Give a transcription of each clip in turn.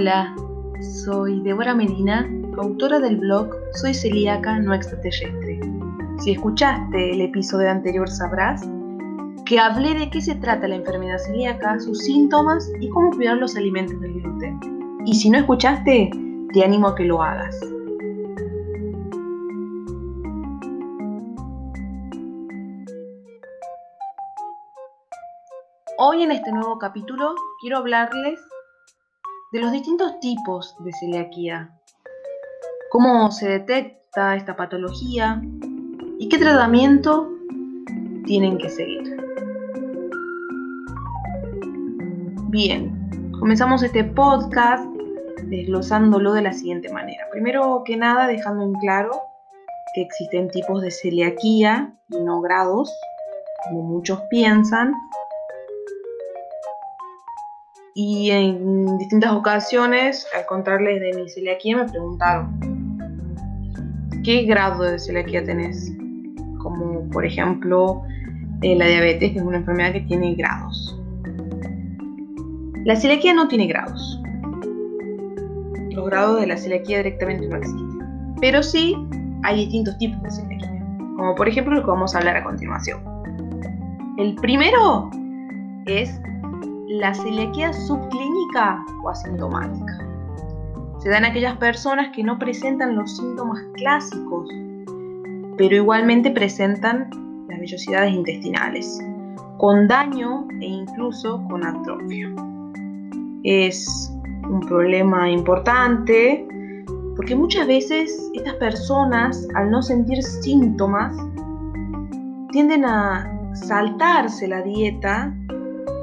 Hola, soy Débora Medina, autora del blog Soy celíaca no extraterrestre. Si escuchaste el episodio anterior sabrás que hablé de qué se trata la enfermedad celíaca, sus síntomas y cómo cuidar los alimentos del gluten. Y si no escuchaste, te animo a que lo hagas. Hoy en este nuevo capítulo quiero hablarles de los distintos tipos de celiaquía, cómo se detecta esta patología y qué tratamiento tienen que seguir. Bien, comenzamos este podcast desglosándolo de la siguiente manera. Primero que nada, dejando en claro que existen tipos de celiaquía y no grados, como muchos piensan, y en distintas ocasiones, al contarles de mi celiaquía, me preguntaron, ¿qué grado de celiaquía tenés? Como por ejemplo eh, la diabetes, que es una enfermedad que tiene grados. La celiaquía no tiene grados. Los grados de la celiaquía directamente no existen. Pero sí hay distintos tipos de celiaquía, como por ejemplo lo que vamos a hablar a continuación. El primero es la celiaquía subclínica o asintomática. Se da en aquellas personas que no presentan los síntomas clásicos, pero igualmente presentan las vellosidades intestinales, con daño e incluso con atrofia. Es un problema importante porque muchas veces estas personas, al no sentir síntomas, tienden a saltarse la dieta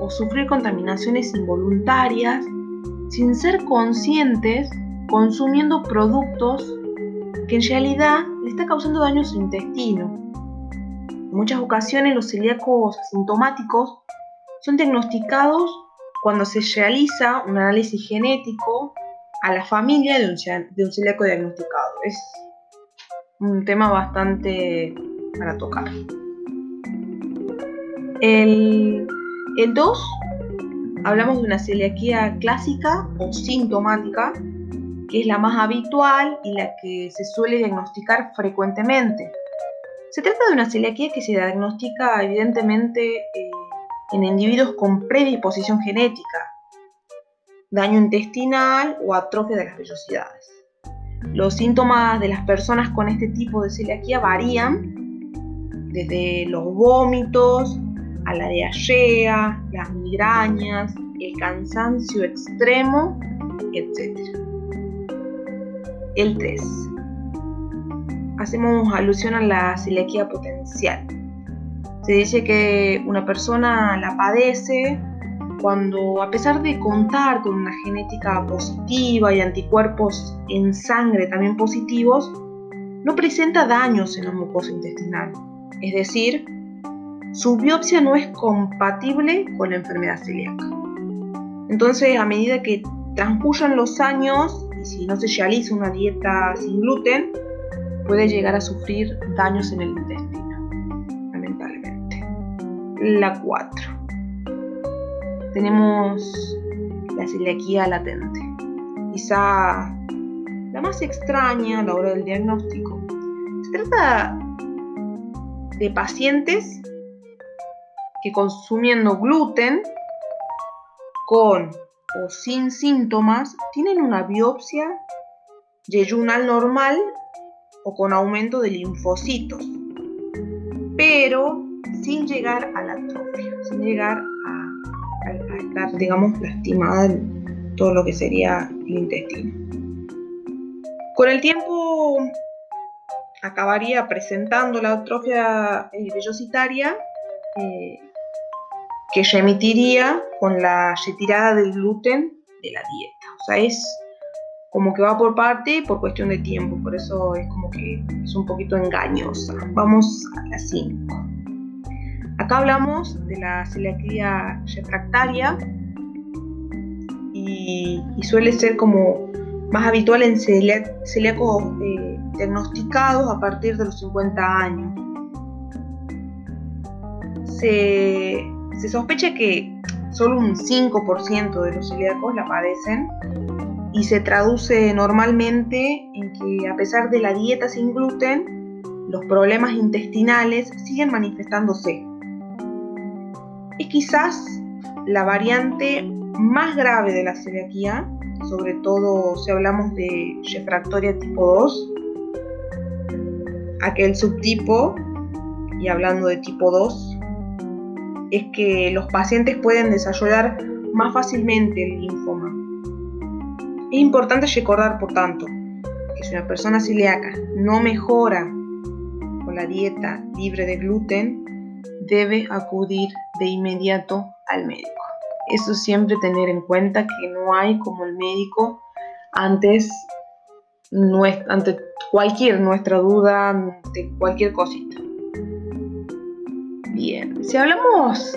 o sufrir contaminaciones involuntarias sin ser conscientes consumiendo productos que en realidad le está causando daño a su intestino. En muchas ocasiones los celíacos asintomáticos son diagnosticados cuando se realiza un análisis genético a la familia de un, de un celíaco diagnosticado. Es un tema bastante para tocar. El el 2, hablamos de una celiaquía clásica o sintomática, que es la más habitual y la que se suele diagnosticar frecuentemente. Se trata de una celiaquía que se diagnostica evidentemente eh, en individuos con predisposición genética, daño intestinal o atrofia de las vellosidades. Los síntomas de las personas con este tipo de celiaquía varían desde los vómitos, a la diarrea, las migrañas, el cansancio extremo, etc. El 3. Hacemos alusión a la celiaquía potencial. Se dice que una persona la padece cuando a pesar de contar con una genética positiva y anticuerpos en sangre también positivos, no presenta daños en la mucosa intestinal, es decir, su biopsia no es compatible con la enfermedad celíaca. Entonces, a medida que transcurran los años y si no se realiza una dieta sin gluten, puede llegar a sufrir daños en el intestino, lamentablemente. La 4. Tenemos la celiaquía latente. Quizá la más extraña a la hora del diagnóstico. Se trata de pacientes que consumiendo gluten con o sin síntomas tienen una biopsia yeyunal normal o con aumento de linfocitos, pero sin llegar a la atrofia, sin llegar a, estar, digamos, lastimada todo lo que sería el intestino. Con el tiempo acabaría presentando la atrofia eh, vellositaria eh, que remitiría con la retirada del gluten de la dieta. O sea, es como que va por parte y por cuestión de tiempo, por eso es como que es un poquito engañosa. Vamos a la 5. Acá hablamos de la celiaquía refractaria y, suele ser como más habitual en celíacos eh, diagnosticados a partir de los 50 años. Se, se sospecha que solo un 5% de los celíacos la padecen y se traduce normalmente en que a pesar de la dieta sin gluten, los problemas intestinales siguen manifestándose. Es quizás la variante más grave de la celiaquía, sobre todo si hablamos de refractoria tipo 2, aquel subtipo, y hablando de tipo 2, es que los pacientes pueden desarrollar más fácilmente el linfoma. Es importante recordar, por tanto, que si una persona celíaca no mejora con la dieta libre de gluten, debe acudir de inmediato al médico. Eso siempre tener en cuenta que no hay como el médico antes ante cualquier nuestra duda, ante cualquier cosita. Si hablamos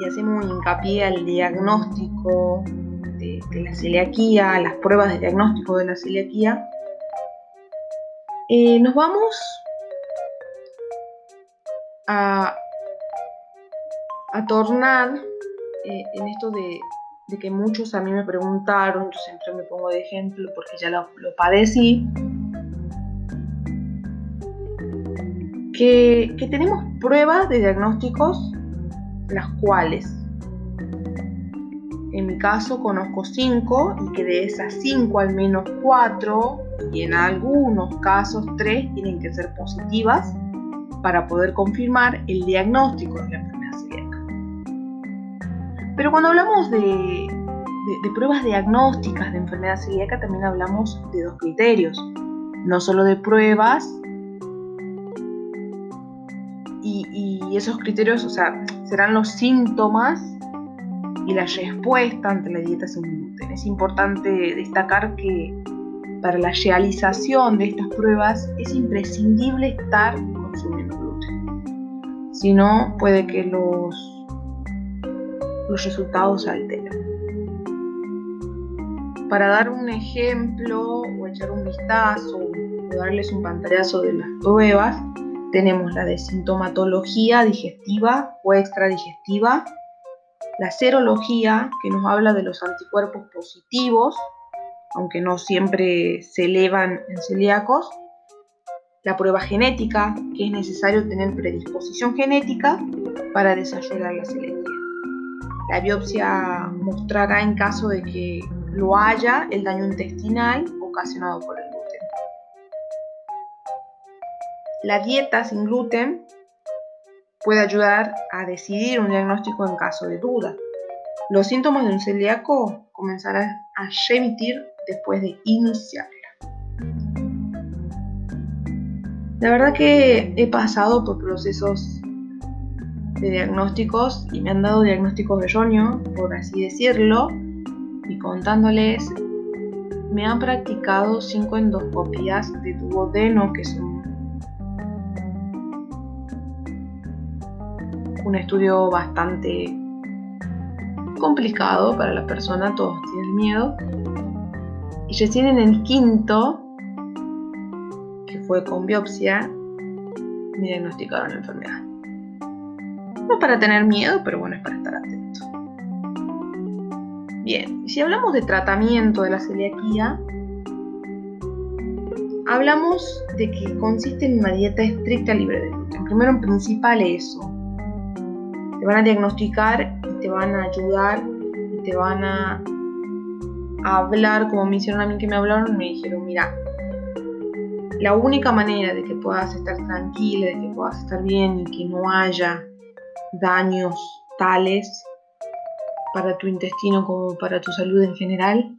y hacemos hincapié al diagnóstico de, la celiaquía, las pruebas de diagnóstico de la celiaquía, eh, nos vamos a, a tornar eh, en esto de, que muchos a mí me preguntaron, yo siempre me pongo de ejemplo porque ya lo, lo padecí, que, tenemos pruebas de diagnósticos, las cuales en mi caso conozco cinco y que de esas cinco al menos cuatro y en algunos casos tres tienen que ser positivas para poder confirmar el diagnóstico de la enfermedad celíaca. Pero cuando hablamos de, de, pruebas diagnósticas de enfermedad celíaca también hablamos de dos criterios, no solo de pruebas y, esos criterios, o sea, serán los síntomas y la respuesta ante la dieta sin gluten. Es importante destacar que para la realización de estas pruebas es imprescindible estar consumiendo gluten. Si no, puede que los, los resultados se alteren. Para dar un ejemplo o echar un vistazo o darles un pantallazo de las pruebas, tenemos la de sintomatología digestiva o extradigestiva, la serología, que nos habla de los anticuerpos positivos, aunque no siempre se elevan en celíacos, la prueba genética, que es necesario tener predisposición genética para desarrollar la celiaquía. La biopsia mostrará en caso de que lo haya el daño intestinal ocasionado por el La dieta sin gluten puede ayudar a decidir un diagnóstico en caso de duda. Los síntomas de un celíaco comenzarán a remitir después de iniciarla. La verdad que he pasado por procesos de diagnósticos y me han dado diagnósticos erróneos, por así decirlo, y contándoles, me han practicado cinco endoscopías de duodeno, que son un estudio bastante complicado para la persona, todos tienen miedo. Y recién en el quinto, que fue con biopsia, me diagnosticaron la enfermedad. No para tener miedo, pero bueno, es para estar atento. Bien, si hablamos de tratamiento de la celiaquía, hablamos de que consiste en una dieta estricta libre de gluten. Primero en principal eso, te van a diagnosticar y te van a ayudar y te van a hablar, como me hicieron a mí que me hablaron, me dijeron, mira, la única manera de que puedas estar tranquila, de que puedas estar bien y que no haya daños tales para tu intestino como para tu salud en general,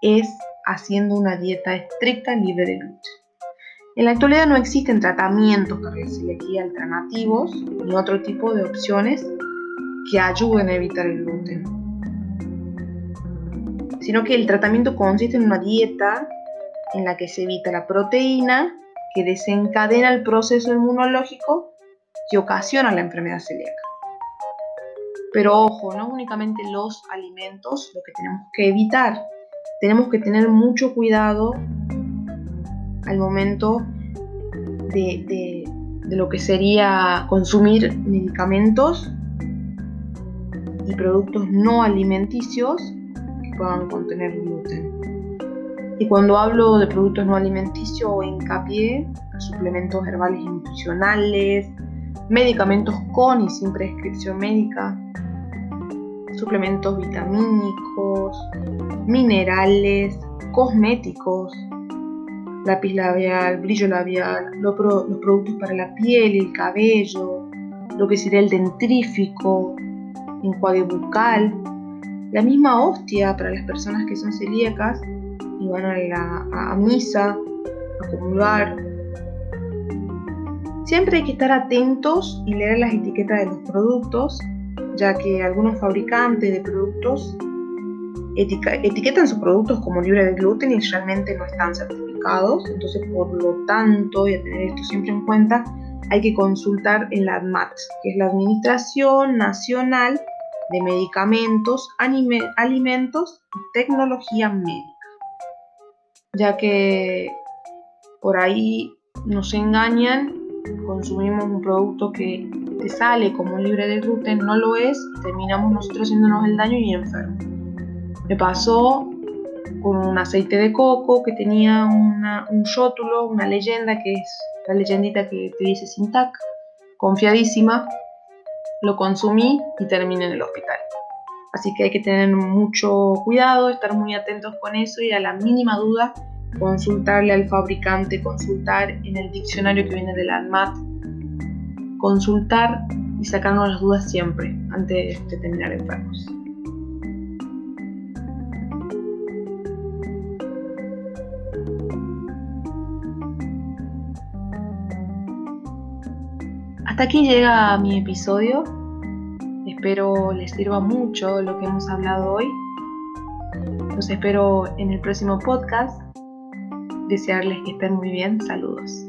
es haciendo una dieta estricta libre de gluten. En la actualidad no existen tratamientos para la celiaquía alternativos ni otro tipo de opciones que ayuden a evitar el gluten, sino que el tratamiento consiste en una dieta en la que se evita la proteína que desencadena el proceso inmunológico que ocasiona la enfermedad celíaca. Pero ojo, no únicamente los alimentos lo que tenemos que evitar, tenemos que tener mucho cuidado al momento de, lo que sería consumir medicamentos y productos no alimenticios que puedan contener gluten. Y cuando hablo de productos no alimenticios, hincapié en suplementos herbales y nutricionales, medicamentos con y sin prescripción médica, suplementos vitamínicos, minerales, cosméticos, lápiz labial, brillo labial, los productos para la piel el cabello, lo que sería el dentrífico, enjuague bucal, la misma hostia para las personas que son celíacas y van a, la, misa, a comulgar. Siempre hay que estar atentos y leer las etiquetas de los productos, ya que algunos fabricantes de productos etiquetan sus productos como libre de gluten y realmente no están certificados. Entonces, por lo tanto, y a tener esto siempre en cuenta, hay que consultar en la ADMAT, que es la Administración Nacional de Medicamentos, Alimentos y Tecnología Médica. Ya que por ahí nos engañan, consumimos un producto que te sale como libre de gluten, no lo es, terminamos nosotros haciéndonos el daño y enfermos. Me pasó con un aceite de coco que tenía un rótulo, una leyenda que es la leyendita que te dice Sintac, confiadísima, lo consumí y terminé en el hospital. Así que hay que tener mucho cuidado, estar muy atentos con eso y a la mínima duda consultarle al fabricante, consultar en el diccionario que viene de la ANMAT, consultar y sacarnos las dudas siempre antes de terminar enfermos. Hasta aquí llega mi episodio. Espero les sirva mucho lo que hemos hablado hoy. Los espero en el próximo podcast. Desearles que estén muy bien. Saludos.